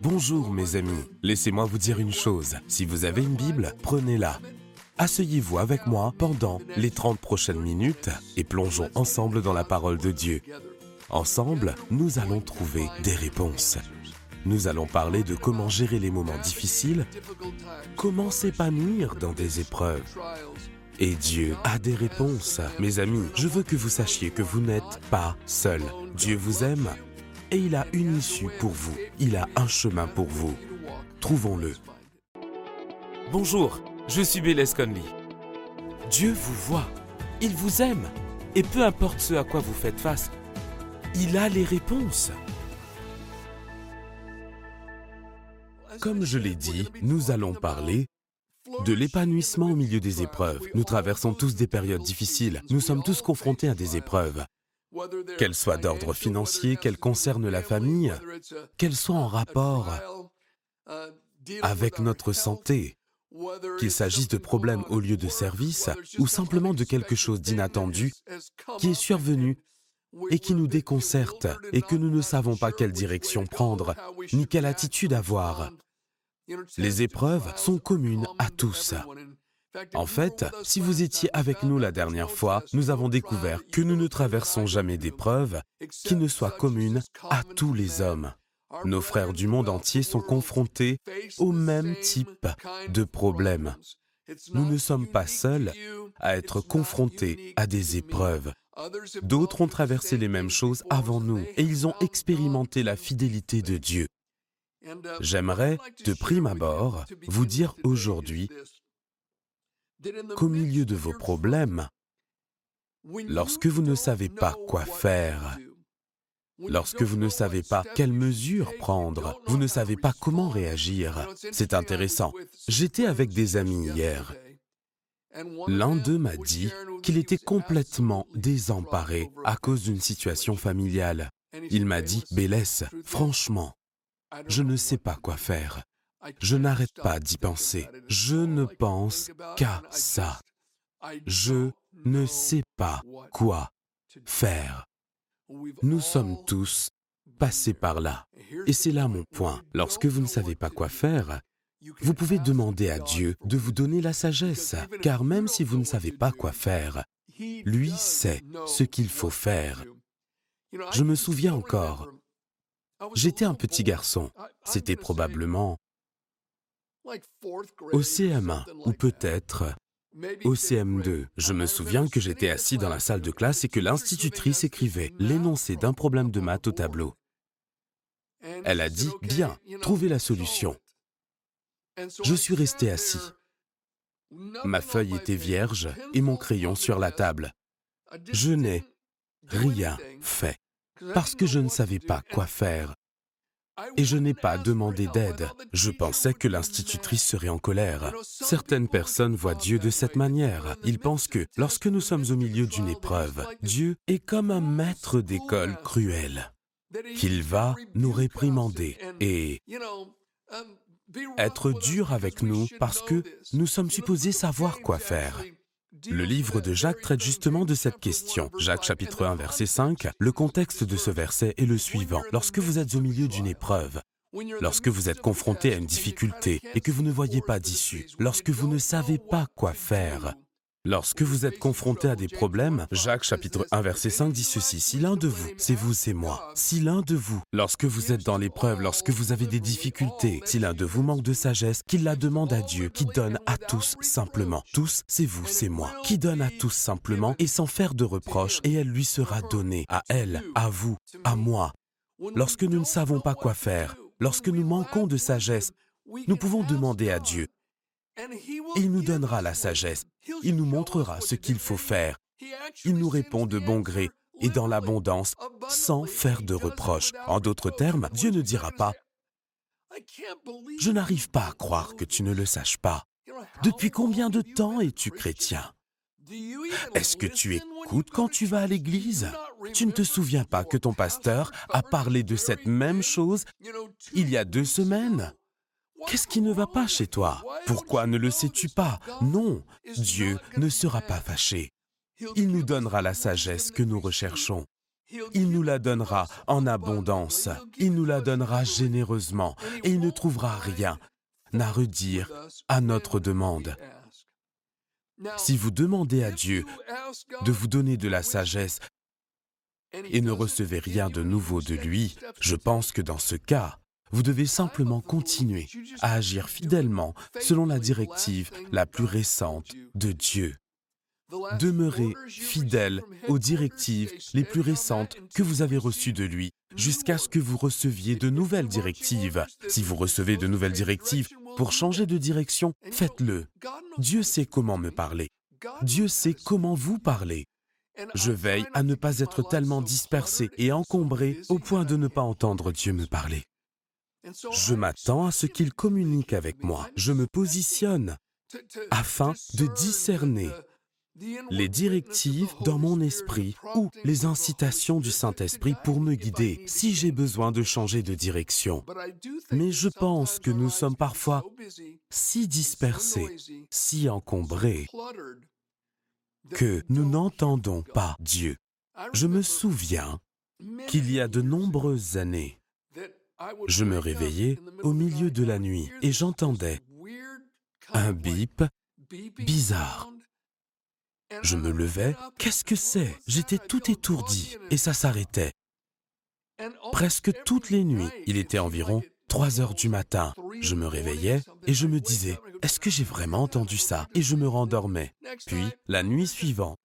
Bonjour mes amis, laissez-moi vous dire une chose. Si vous avez une Bible, prenez-la. Asseyez-vous avec moi pendant les 30 prochaines minutes et plongeons ensemble dans la parole de Dieu. Ensemble, nous allons trouver des réponses. Nous allons parler de comment gérer les moments difficiles, comment s'épanouir dans des épreuves. Et Dieu a des réponses. Mes amis, je veux que vous sachiez que vous n'êtes pas seul. Dieu vous aime et il a une issue pour vous. Il a un chemin pour vous. Trouvons-le. Bonjour, je suis Bélez Conley. Dieu vous voit, il vous aime, et peu importe ce à quoi vous faites face, il a les réponses. Comme je l'ai dit, nous allons parler de l'épanouissement au milieu des épreuves. Nous traversons tous des périodes difficiles. Nous sommes tous confrontés à des épreuves. Qu'elles soient d'ordre financier, qu'elles concernent la famille, qu'elles soient en rapport avec notre santé, qu'il s'agisse de problèmes au lieu de service ou simplement de quelque chose d'inattendu qui est survenu et qui nous déconcerte et que nous ne savons pas quelle direction prendre ni quelle attitude avoir. Les épreuves sont communes à tous. En fait, si vous étiez avec nous la dernière fois, nous avons découvert que nous ne traversons jamais d'épreuves qui ne soient communes à tous les hommes. Nos frères du monde entier sont confrontés au même type de problèmes. Nous ne sommes pas seuls à être confrontés à des épreuves. D'autres ont traversé les mêmes choses avant nous et ils ont expérimenté la fidélité de Dieu. J'aimerais, de prime abord, vous dire aujourd'hui qu'au milieu de vos problèmes, lorsque vous ne savez pas quoi faire, lorsque vous ne savez pas quelles mesures prendre, vous ne savez pas comment réagir, c'est intéressant. J'étais avec des amis hier. L'un d'eux m'a dit qu'il était complètement désemparé à cause d'une situation familiale. Il m'a dit, Bélès, franchement, je ne sais pas quoi faire. Je n'arrête pas d'y penser. Je ne pense qu'à ça. Je ne sais pas quoi faire. Nous sommes tous passés par là. Et c'est là mon point. Lorsque vous ne savez pas quoi faire, vous pouvez demander à Dieu de vous donner la sagesse, car même si vous ne savez pas quoi faire, lui sait ce qu'il faut faire. Je me souviens encore, j'étais un petit garçon, c'était probablement au CM1 ou peut-être au CM2. Je me souviens que j'étais assis dans la salle de classe et que l'institutrice écrivait l'énoncé d'un problème de maths au tableau. Elle a dit, bien, trouvez la solution. Je suis resté assis. Ma feuille était vierge et mon crayon sur la table. Je n'ai rien fait parce que je ne savais pas quoi faire. Et je n'ai pas demandé d'aide. Je pensais que l'institutrice serait en colère. Certaines personnes voient Dieu de cette manière. Ils pensent que lorsque nous sommes au milieu d'une épreuve, Dieu est comme un maître d'école cruel, qu'il va nous réprimander et être dur avec nous parce que nous sommes supposés savoir quoi faire. Le livre de Jacques traite justement de cette question. Jacques chapitre 1 verset 5, le contexte de ce verset est le suivant. Lorsque vous êtes au milieu d'une épreuve, lorsque vous êtes confronté à une difficulté et que vous ne voyez pas d'issue, lorsque vous ne savez pas quoi faire, Lorsque vous êtes confronté à des problèmes, Jacques chapitre 1 verset 5 dit ceci, si l'un de vous, c'est vous, c'est moi, si l'un de vous, lorsque vous êtes dans l'épreuve, lorsque vous avez des difficultés, si l'un de vous manque de sagesse, qu'il la demande à Dieu, qui donne à tous simplement. Tous, c'est vous, c'est moi, qui donne à tous simplement et sans faire de reproches, et elle lui sera donnée, à elle, à vous, à moi. Lorsque nous ne savons pas quoi faire, lorsque nous manquons de sagesse, nous pouvons demander à Dieu il nous donnera la sagesse. Il nous montrera ce qu'il faut faire. Il nous répond de bon gré et dans l'abondance, sans faire de reproches. En d'autres termes, Dieu ne dira pas ⁇ Je n'arrive pas à croire que tu ne le saches pas. Depuis combien de temps es-tu chrétien? Est-ce que tu écoutes quand tu vas à l'église? Tu ne te souviens pas que ton pasteur a parlé de cette même chose il y a deux semaines? Qu'est-ce qui ne va pas chez toi? Pourquoi ne le sais-tu pas? Non, Dieu ne sera pas fâché. Il nous donnera la sagesse que nous recherchons. il nous la donnera en abondance, il nous la donnera généreusement, et il ne trouvera rien à redire à notre demande. Si vous demandez à Dieu de vous donner de la sagesse et ne recevez rien de nouveau de lui, je pense que dans ce cas, vous devez simplement continuer à agir fidèlement selon la directive la plus récente de Dieu. Demeurez fidèle aux directives les plus récentes que vous avez reçues de lui jusqu'à ce que vous receviez de nouvelles directives. Si vous recevez de nouvelles directives pour changer de direction, faites-le. Dieu sait comment me parler. Dieu sait comment vous parler. Je veille à ne pas être tellement dispersé et encombré au point de ne pas entendre Dieu me parler. Je m'attends à ce qu'il communique avec moi. Je me positionne afin de discerner les directives dans mon esprit ou les incitations du Saint-Esprit pour me guider si j'ai besoin de changer de direction. Mais je pense que nous sommes parfois si dispersés, si encombrés, que nous n'entendons pas Dieu. Je me souviens qu'il y a de nombreuses années, je me réveillais au milieu de la nuit et j'entendais un bip bizarre. Je me levais, qu'est-ce que c'est? J'étais tout étourdi et ça s'arrêtait. Presque toutes les nuits, il était environ 3 heures du matin, je me réveillais et je me disais, est-ce que j'ai vraiment entendu ça? Et je me rendormais. Puis, la nuit suivante,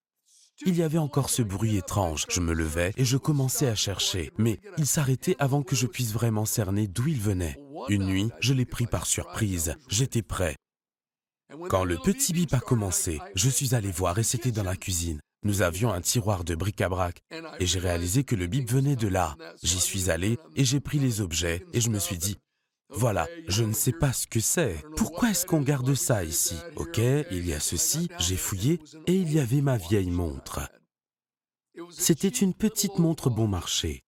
il y avait encore ce bruit étrange. Je me levais et je commençais à chercher, mais il s'arrêtait avant que je puisse vraiment cerner d'où il venait. Une nuit, je l'ai pris par surprise. J'étais prêt. Quand le petit bip a commencé, je suis allé voir et c'était dans la cuisine. Nous avions un tiroir de bric-à-brac et j'ai réalisé que le bip venait de là. J'y suis allé et j'ai pris les objets et je me suis dit, voilà, je ne sais pas ce que c'est. Pourquoi est-ce qu'on garde ça ici? Ok, il y a ceci, j'ai fouillé et il y avait ma vieille montre. C'était une petite montre bon marché.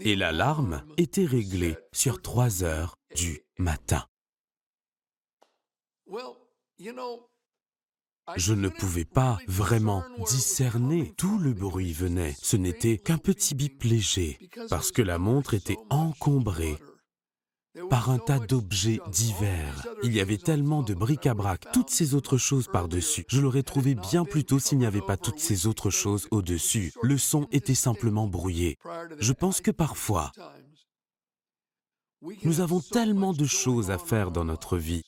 Et l'alarme était réglée sur 3 heures du matin. Je ne pouvais pas vraiment discerner d'où le bruit venait. Ce n'était qu'un petit bip léger, parce que la montre était encombrée par un tas d'objets divers. Il y avait tellement de bric-à-brac, toutes ces autres choses par-dessus. Je l'aurais trouvé bien plus tôt s'il n'y avait pas toutes ces autres choses au-dessus. Le son était simplement brouillé. Je pense que parfois, nous avons tellement de choses à faire dans notre vie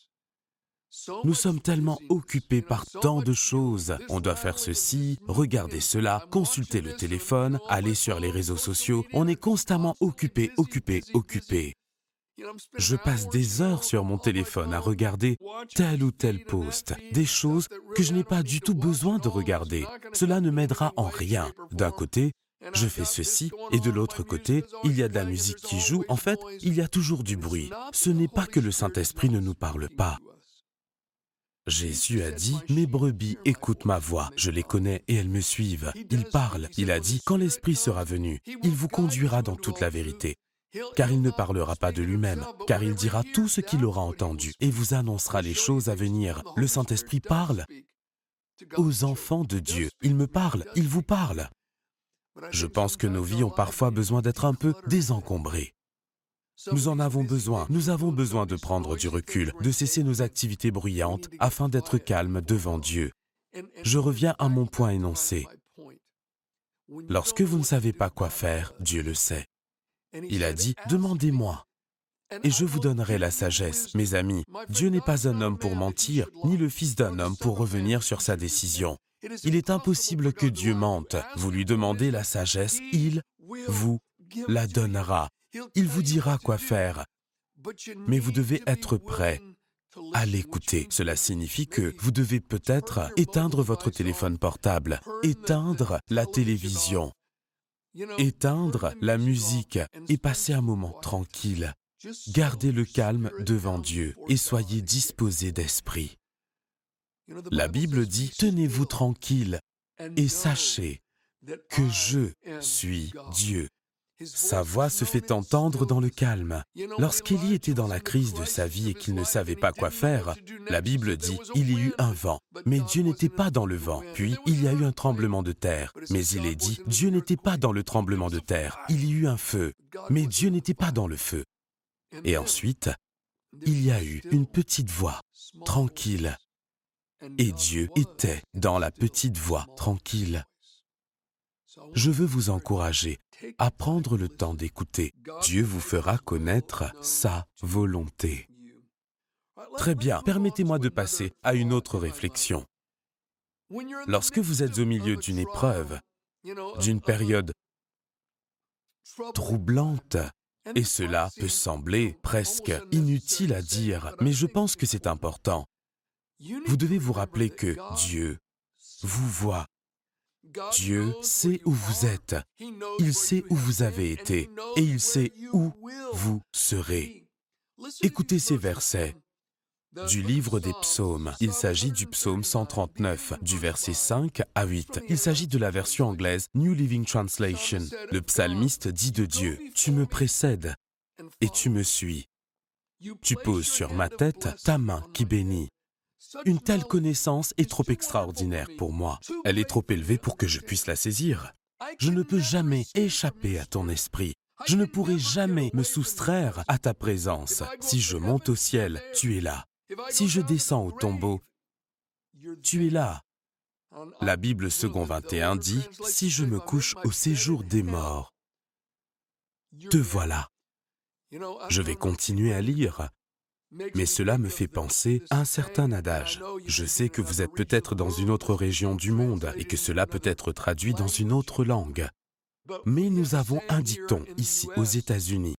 nous sommes tellement occupés par tant de choses. On doit faire ceci, regarder cela, consulter le téléphone, aller sur les réseaux sociaux. On est constamment occupé, occupé, occupé. Je passe des heures sur mon téléphone à regarder tel ou tel post, des choses que je n'ai pas du tout besoin de regarder. Cela ne m'aidera en rien. D'un côté, je fais ceci, et de l'autre côté, il y a de la musique qui joue. En fait, il y a toujours du bruit. Ce n'est pas que le Saint-Esprit ne nous parle pas. Jésus a dit, Mes brebis écoutent ma voix, je les connais et elles me suivent. Il parle, il a dit, Quand l'Esprit sera venu, il vous conduira dans toute la vérité. Car il ne parlera pas de lui-même, car il dira tout ce qu'il aura entendu et vous annoncera les choses à venir. Le Saint-Esprit parle aux enfants de Dieu. Il me parle, il vous parle. Je pense que nos vies ont parfois besoin d'être un peu désencombrées. Nous en avons besoin. Nous avons besoin de prendre du recul, de cesser nos activités bruyantes afin d'être calmes devant Dieu. Je reviens à mon point énoncé. Lorsque vous ne savez pas quoi faire, Dieu le sait. Il a dit, demandez-moi, et je vous donnerai la sagesse. Mes amis, Dieu n'est pas un homme pour mentir, ni le fils d'un homme pour revenir sur sa décision. Il est impossible que Dieu mente. Vous lui demandez la sagesse, il vous la donnera. Il vous dira quoi faire, mais vous devez être prêt à l'écouter. Cela signifie que vous devez peut-être éteindre votre téléphone portable, éteindre la télévision, éteindre la musique et passer un moment tranquille. Gardez le calme devant Dieu et soyez disposés d'esprit. La Bible dit, tenez-vous tranquille et sachez que je suis Dieu. Sa voix se fait entendre dans le calme. Lorsqu'Élie était dans la crise de sa vie et qu'il ne savait pas quoi faire, la Bible dit, il y eut un vent, mais Dieu n'était pas dans le vent. Puis, il y a eu un tremblement de terre, mais il est dit, Dieu n'était pas dans le tremblement de terre. Il y eut un feu, mais Dieu n'était pas dans le feu. Et ensuite, il y a eu une petite voix, tranquille. Et Dieu était dans la petite voix, tranquille. Je veux vous encourager à prendre le temps d'écouter. Dieu vous fera connaître sa volonté. Très bien, permettez-moi de passer à une autre réflexion. Lorsque vous êtes au milieu d'une épreuve, d'une période troublante, et cela peut sembler presque inutile à dire, mais je pense que c'est important. Vous devez vous rappeler que Dieu vous voit Dieu sait où vous êtes, il sait où vous avez été et il sait où vous serez. Écoutez ces versets du livre des psaumes. Il s'agit du psaume 139, du verset 5 à 8. Il s'agit de la version anglaise New Living Translation. Le psalmiste dit de Dieu, Tu me précèdes et tu me suis. Tu poses sur ma tête ta main qui bénit. Une telle connaissance est trop extraordinaire pour moi. Elle est trop élevée pour que je puisse la saisir. Je ne peux jamais échapper à ton esprit. Je ne pourrai jamais me soustraire à ta présence. Si je monte au ciel, tu es là. Si je descends au tombeau, tu es là. La Bible second 21 dit, Si je me couche au séjour des morts, te voilà. Je vais continuer à lire. Mais cela me fait penser à un certain adage. Je sais que vous êtes peut-être dans une autre région du monde et que cela peut être traduit dans une autre langue. Mais nous avons un dicton ici aux États-Unis.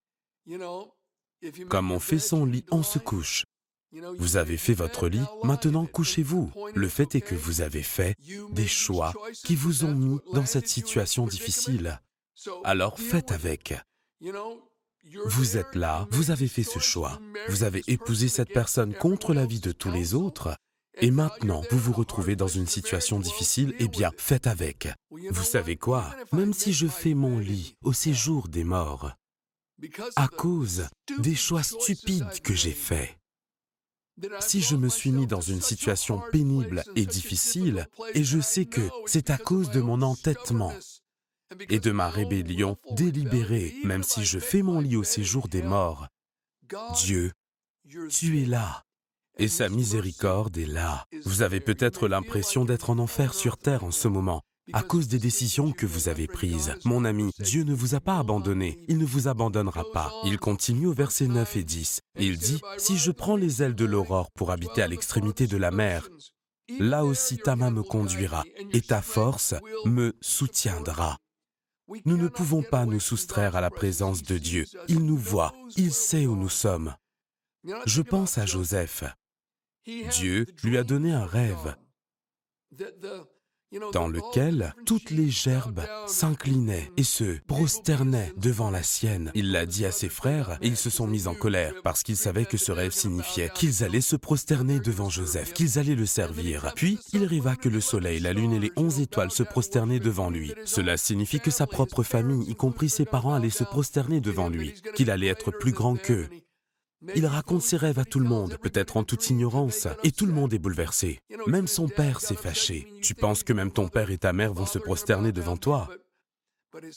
Comme on fait son lit, on se couche. Vous avez fait votre lit, maintenant couchez-vous. Le fait est que vous avez fait des choix qui vous ont mis dans cette situation difficile. Alors faites avec. Vous êtes là, vous avez fait ce choix, vous avez épousé cette personne contre l'avis de tous les autres, et maintenant vous vous retrouvez dans une situation difficile, eh bien, faites avec. Vous savez quoi? Même si je fais mon lit au séjour des morts, à cause des choix stupides que j'ai faits, si je me suis mis dans une situation pénible et difficile, et je sais que c'est à cause de mon entêtement, et de ma rébellion délibérée, même si je fais mon lit au séjour des morts. Dieu, tu es là, et sa miséricorde est là. Vous avez peut-être l'impression d'être en enfer sur terre en ce moment, à cause des décisions que vous avez prises. Mon ami, Dieu ne vous a pas abandonné, il ne vous abandonnera pas. Il continue au verset 9 et 10. Il dit, Si je prends les ailes de l'aurore pour habiter à l'extrémité de la mer, là aussi ta main me conduira, et ta force me soutiendra. Nous ne pouvons pas nous soustraire à la présence de Dieu. Il nous voit, il sait où nous sommes. Je pense à Joseph. Dieu lui a donné un rêve dans lequel toutes les gerbes s'inclinaient et se prosternaient devant la sienne. Il l'a dit à ses frères et ils se sont mis en colère parce qu'ils savaient que ce rêve signifiait qu'ils allaient se prosterner devant Joseph, qu'ils allaient le servir. Puis il arriva que le soleil, la lune et les onze étoiles se prosternaient devant lui. Cela signifie que sa propre famille, y compris ses parents, allaient se prosterner devant lui, qu'il allait être plus grand qu'eux, il raconte ses rêves à tout le monde, peut-être en toute ignorance, et tout le monde est bouleversé. Même son père s'est fâché. Tu penses que même ton père et ta mère vont se prosterner devant toi?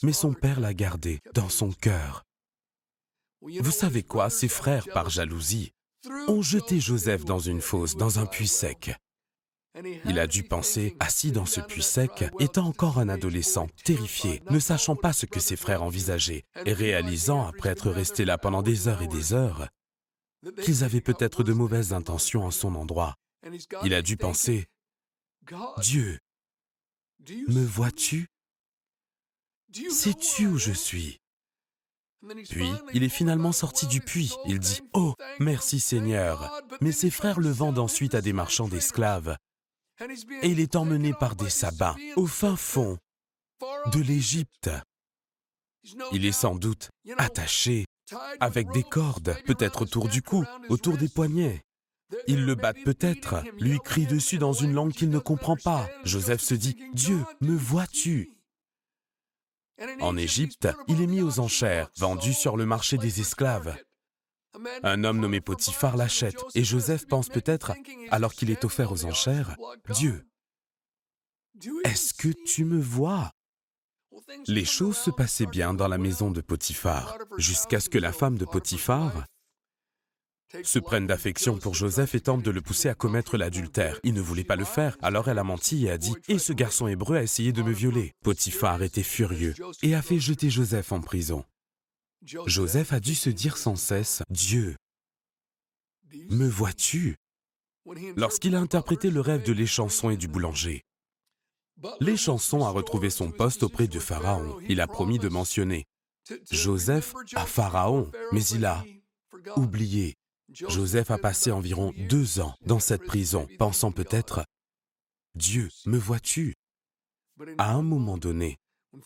Mais son père l'a gardé dans son cœur. Vous savez quoi, ses frères, par jalousie, ont jeté Joseph dans une fosse, dans un puits sec. Il a dû penser, assis dans ce puits sec, étant encore un adolescent, terrifié, ne sachant pas ce que ses frères envisageaient, et réalisant, après être resté là pendant des heures et des heures, qu'ils avaient peut-être de mauvaises intentions en son endroit. Il a dû penser, Dieu, me vois-tu? Sais-tu où je suis Puis, il est finalement sorti du puits. Il dit, Oh, merci Seigneur. Mais ses frères le vendent ensuite à des marchands d'esclaves. Et il est emmené par des sabbats au fin fond de l'Égypte. Il est sans doute attaché avec des cordes, peut-être autour du cou, autour des poignets. Ils le battent peut-être, lui crient dessus dans une langue qu'il ne comprend pas. Joseph se dit, Dieu, me vois-tu? En Égypte, il est mis aux enchères, vendu sur le marché des esclaves. Un homme nommé Potiphar l'achète et Joseph pense peut-être, alors qu'il est offert aux enchères, Dieu, est-ce que tu me vois? Les choses se passaient bien dans la maison de Potiphar, jusqu'à ce que la femme de Potiphar se prenne d'affection pour Joseph et tente de le pousser à commettre l'adultère. Il ne voulait pas le faire, alors elle a menti et a dit Et ce garçon hébreu a essayé de me violer. Potiphar était furieux et a fait jeter Joseph en prison. Joseph a dû se dire sans cesse Dieu, me vois-tu Lorsqu'il a interprété le rêve de l'échanson et du boulanger, l'échanson a retrouvé son poste auprès de Pharaon. Il a promis de mentionner Joseph à Pharaon, mais il a oublié. Joseph a passé environ deux ans dans cette prison, pensant peut-être Dieu, me vois-tu? À un moment donné,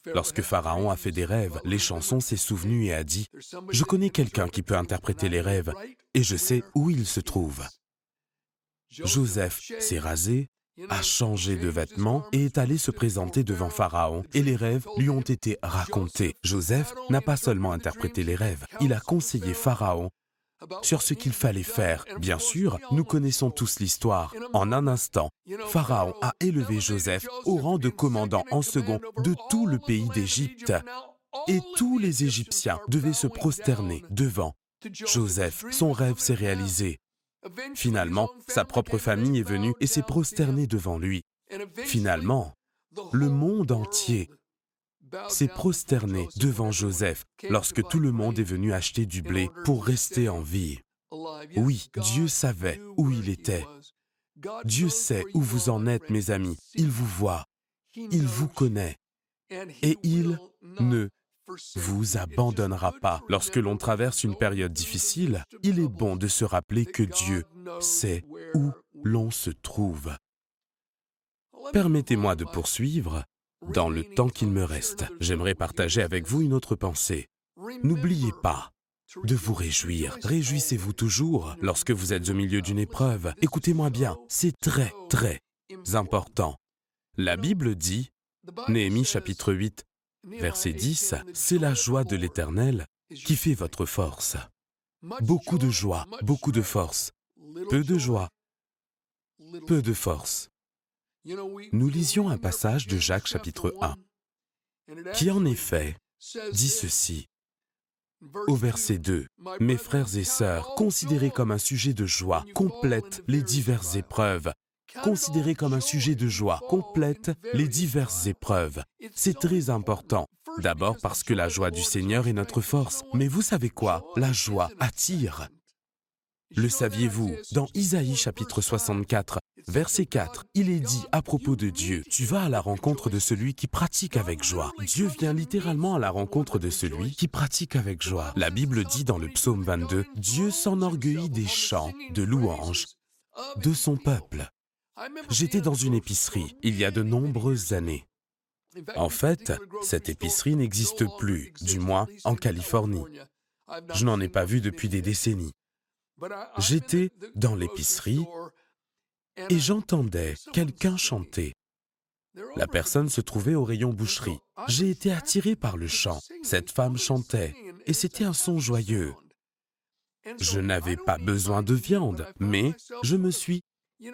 Lorsque Pharaon a fait des rêves, les chansons s'est souvenu et a dit, Je connais quelqu'un qui peut interpréter les rêves, et je sais où il se trouve. Joseph s'est rasé, a changé de vêtements et est allé se présenter devant Pharaon, et les rêves lui ont été racontés. Joseph n'a pas seulement interprété les rêves, il a conseillé Pharaon sur ce qu'il fallait faire. Bien sûr, nous connaissons tous l'histoire. En un instant, Pharaon a élevé Joseph au rang de commandant en second de tout le pays d'Égypte. Et tous les Égyptiens devaient se prosterner devant Joseph. Son rêve s'est réalisé. Finalement, sa propre famille est venue et s'est prosternée devant lui. Finalement, le monde entier s'est prosterné devant Joseph lorsque tout le monde est venu acheter du blé pour rester en vie. Oui, Dieu savait où il était. Dieu sait où vous en êtes, mes amis. Il vous voit. Il vous connaît. Et il ne vous abandonnera pas. Lorsque l'on traverse une période difficile, il est bon de se rappeler que Dieu sait où l'on se trouve. Permettez-moi de poursuivre dans le temps qu'il me reste, j'aimerais partager avec vous une autre pensée. N'oubliez pas de vous réjouir. Réjouissez-vous toujours lorsque vous êtes au milieu d'une épreuve. Écoutez-moi bien, c'est très, très important. La Bible dit, Néhémie chapitre 8, verset 10, C'est la joie de l'Éternel qui fait votre force. Beaucoup de joie, beaucoup de force. Peu de joie, peu de force. Nous lisions un passage de Jacques chapitre 1 qui en effet dit ceci. Au verset 2, Mes frères et sœurs, considérez comme un sujet de joie, complète les diverses épreuves. Considérez comme un sujet de joie, complète les diverses épreuves. C'est très important. D'abord parce que la joie du Seigneur est notre force. Mais vous savez quoi? La joie attire. Le saviez-vous? Dans Isaïe chapitre 64, verset 4, il est dit à propos de Dieu, tu vas à la rencontre de celui qui pratique avec joie. Dieu vient littéralement à la rencontre de celui qui pratique avec joie. La Bible dit dans le psaume 22, Dieu s'enorgueillit des chants de louanges de son peuple. J'étais dans une épicerie il y a de nombreuses années. En fait, cette épicerie n'existe plus, du moins en Californie. Je n'en ai pas vu depuis des décennies. J'étais dans l'épicerie et j'entendais quelqu'un chanter. La personne se trouvait au rayon boucherie. J'ai été attiré par le chant. Cette femme chantait et c'était un son joyeux. Je n'avais pas besoin de viande, mais je me suis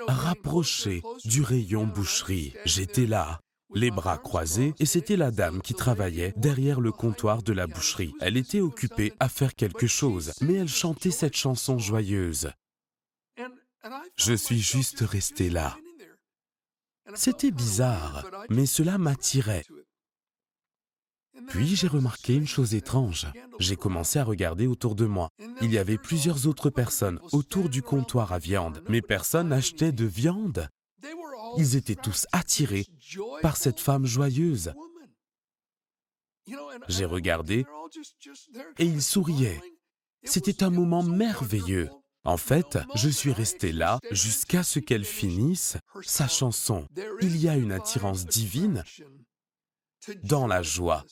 rapproché du rayon boucherie. J'étais là, les bras croisés, et c'était la dame qui travaillait derrière le comptoir de la boucherie. Elle était occupée à faire quelque chose, mais elle chantait cette chanson joyeuse. Je suis juste resté là. C'était bizarre, mais cela m'attirait. Puis j'ai remarqué une chose étrange. J'ai commencé à regarder autour de moi. Il y avait plusieurs autres personnes autour du comptoir à viande, mais personne n'achetait de viande. Ils étaient tous attirés par cette femme joyeuse. J'ai regardé et ils souriaient. C'était un moment merveilleux. En fait, je suis resté là jusqu'à ce qu'elle finisse sa chanson. Il y a une attirance divine dans la joie.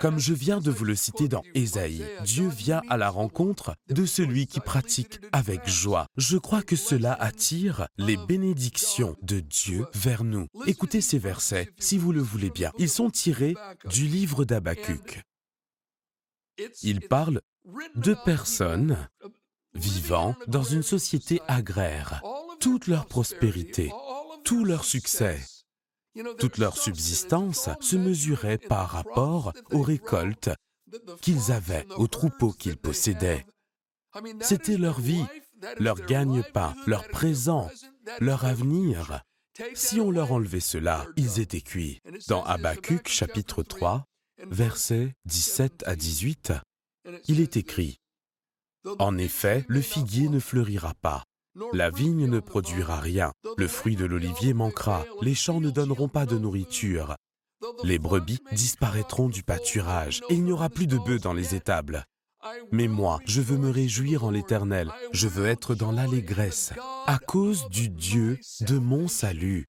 Comme je viens de vous le citer dans Ésaïe, Dieu vient à la rencontre de celui qui pratique avec joie. Je crois que cela attire les bénédictions de Dieu vers nous. Écoutez ces versets, si vous le voulez bien. Ils sont tirés du livre d'Abacuc. Ils parlent de personnes vivant dans une société agraire. Toute leur prospérité, tout leur succès, toute leur subsistance se mesurait par rapport aux récoltes qu'ils avaient, aux troupeaux qu'ils possédaient. C'était leur vie, leur gagne-pain, leur présent, leur avenir. Si on leur enlevait cela, ils étaient cuits. Dans Habacuc chapitre 3, versets 17 à 18, il est écrit En effet, le figuier ne fleurira pas, la vigne ne produira rien, le fruit de l'olivier manquera, les champs ne donneront pas de nourriture, les brebis disparaîtront du pâturage, et il n'y aura plus de bœufs dans les étables. Mais moi, je veux me réjouir en l'Éternel, je veux être dans l'allégresse, à cause du Dieu de mon salut.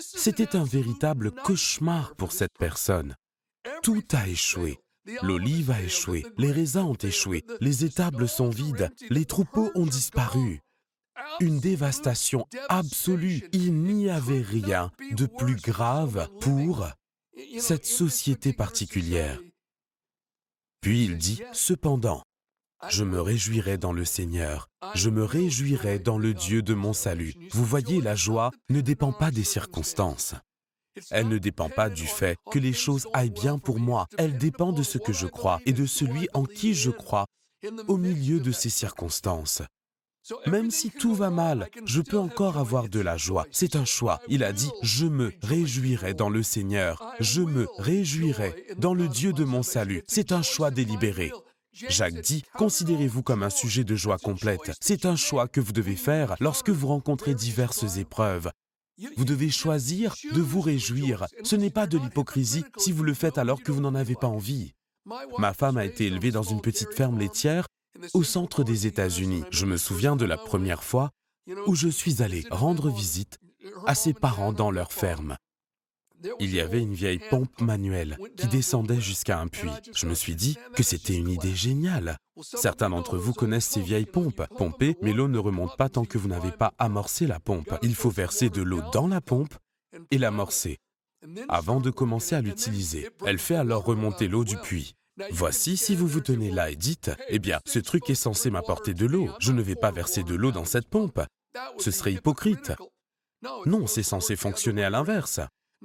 C'était un véritable cauchemar pour cette personne. Tout a échoué. L'olive a échoué, les raisins ont échoué, les étables sont vides, les troupeaux ont disparu une dévastation absolue. Il n'y avait rien de plus grave pour cette société particulière. Puis il dit, cependant, je me réjouirai dans le Seigneur, je me réjouirai dans le Dieu de mon salut. Vous voyez, la joie ne dépend pas des circonstances. Elle ne dépend pas du fait que les choses aillent bien pour moi. Elle dépend de ce que je crois et de celui en qui je crois au milieu de ces circonstances. Même si tout va mal, je peux encore avoir de la joie. C'est un choix. Il a dit, je me réjouirai dans le Seigneur. Je me réjouirai dans le Dieu de mon salut. C'est un choix délibéré. Jacques dit, considérez-vous comme un sujet de joie complète. C'est un choix que vous devez faire lorsque vous rencontrez diverses épreuves. Vous devez choisir de vous réjouir. Ce n'est pas de l'hypocrisie si vous le faites alors que vous n'en avez pas envie. Ma femme a été élevée dans une petite ferme laitière au centre des États-Unis. Je me souviens de la première fois où je suis allé rendre visite à ses parents dans leur ferme. Il y avait une vieille pompe manuelle qui descendait jusqu'à un puits. Je me suis dit que c'était une idée géniale. Certains d'entre vous connaissent ces vieilles pompes. Pomper, mais l'eau ne remonte pas tant que vous n'avez pas amorcé la pompe. Il faut verser de l'eau dans la pompe et l'amorcer avant de commencer à l'utiliser. Elle fait alors remonter l'eau du puits. Voici, si vous vous tenez là et dites, eh bien, ce truc est censé m'apporter de l'eau, je ne vais pas verser de l'eau dans cette pompe. Ce serait hypocrite. Non, c'est censé fonctionner à l'inverse.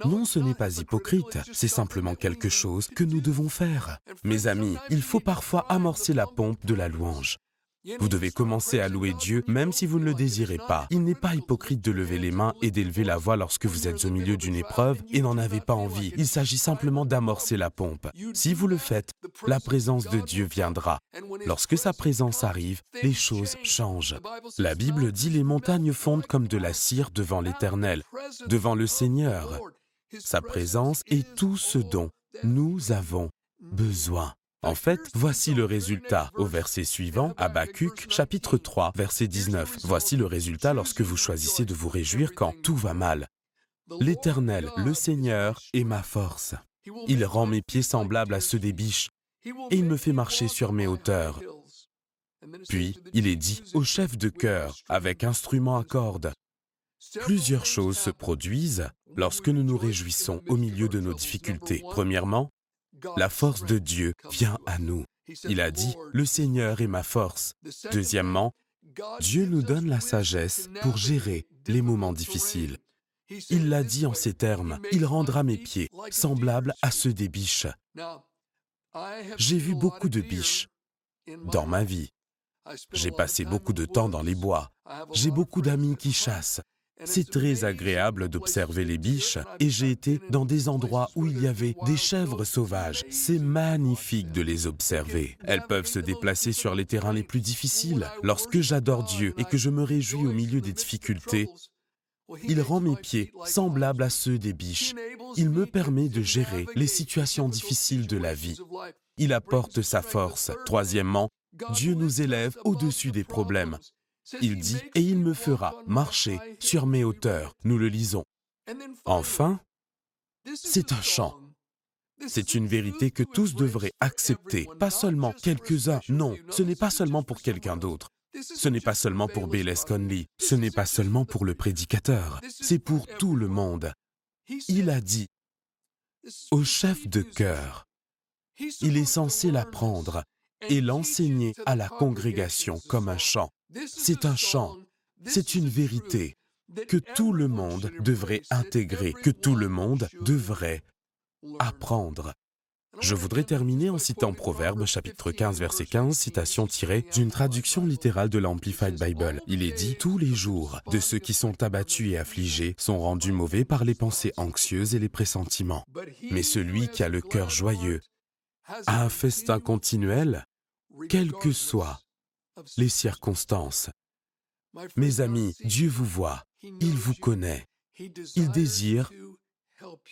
Non, ce n'est pas hypocrite, c'est simplement quelque chose que nous devons faire. Mes amis, il faut parfois amorcer la pompe de la louange. Vous devez commencer à louer Dieu même si vous ne le désirez pas. Il n'est pas hypocrite de lever les mains et d'élever la voix lorsque vous êtes au milieu d'une épreuve et n'en avez pas envie. Il s'agit simplement d'amorcer la pompe. Si vous le faites, la présence de Dieu viendra. Lorsque sa présence arrive, les choses changent. La Bible dit les montagnes fondent comme de la cire devant l'Éternel, devant le Seigneur. Sa présence est tout ce dont nous avons besoin. En fait, voici le résultat. Au verset suivant, Habacuc, chapitre 3, verset 19. Voici le résultat lorsque vous choisissez de vous réjouir quand tout va mal. L'Éternel, le Seigneur, est ma force. Il rend mes pieds semblables à ceux des biches, et il me fait marcher sur mes hauteurs. Puis, il est dit au chef de chœur, avec instrument à cordes. Plusieurs choses se produisent lorsque nous nous réjouissons au milieu de nos difficultés. Premièrement, la force de Dieu vient à nous. Il a dit, le Seigneur est ma force. Deuxièmement, Dieu nous donne la sagesse pour gérer les moments difficiles. Il l'a dit en ces termes, il rendra mes pieds semblables à ceux des biches. J'ai vu beaucoup de biches dans ma vie. J'ai passé beaucoup de temps dans les bois. J'ai beaucoup d'amis qui chassent. C'est très agréable d'observer les biches et j'ai été dans des endroits où il y avait des chèvres sauvages. C'est magnifique de les observer. Elles peuvent se déplacer sur les terrains les plus difficiles. Lorsque j'adore Dieu et que je me réjouis au milieu des difficultés, il rend mes pieds semblables à ceux des biches. Il me permet de gérer les situations difficiles de la vie. Il apporte sa force. Troisièmement, Dieu nous élève au-dessus des problèmes. Il dit, et il me fera marcher sur mes hauteurs. Nous le lisons. Enfin, c'est un chant. C'est une vérité que tous devraient accepter, pas seulement quelques-uns. Non, ce n'est pas seulement pour quelqu'un d'autre. Ce n'est pas seulement pour Bayless Conley, ce n'est pas seulement pour le prédicateur, c'est pour tout le monde. Il a dit au chef de cœur, il est censé l'apprendre et l'enseigner à la congrégation comme un chant. C'est un chant, c'est une vérité que tout le monde devrait intégrer, que tout le monde devrait apprendre. Je voudrais terminer en citant Proverbe chapitre 15 verset 15, citation tirée d'une traduction littérale de l'Amplified Bible. Il est dit Tous les jours de ceux qui sont abattus et affligés sont rendus mauvais par les pensées anxieuses et les pressentiments. Mais celui qui a le cœur joyeux a un festin continuel, quelles que soient les circonstances. Mes amis, Dieu vous voit, il vous connaît, il désire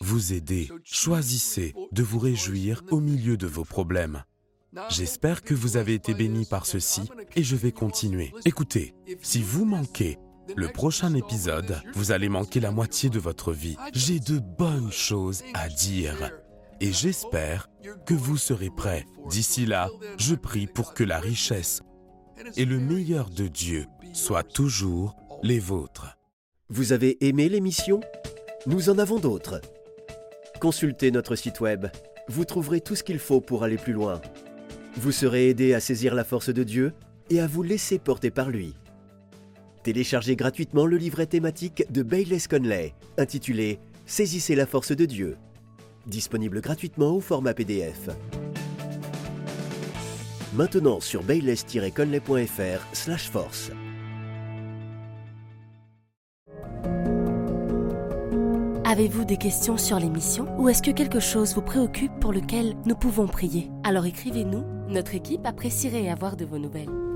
vous aider. Choisissez de vous réjouir au milieu de vos problèmes. J'espère que vous avez été bénis par ceci et je vais continuer. Écoutez, si vous manquez le prochain épisode, vous allez manquer la moitié de votre vie. J'ai de bonnes choses à dire et j'espère que vous serez prêts. D'ici là, je prie pour que la richesse et le meilleur de Dieu soient toujours les vôtres. Vous avez aimé l'émission? Nous en avons d'autres. Consultez notre site web. Vous trouverez tout ce qu'il faut pour aller plus loin. Vous serez aidé à saisir la force de Dieu et à vous laisser porter par lui. Téléchargez gratuitement le livret thématique de Bayless Conley, intitulé Saisissez la force de Dieu disponible gratuitement au format PDF. Maintenant sur bayless-conley.fr force. Avez-vous des questions sur l'émission ou est-ce que quelque chose vous préoccupe pour lequel nous pouvons prier? Alors écrivez-nous, notre équipe apprécierait avoir de vos nouvelles.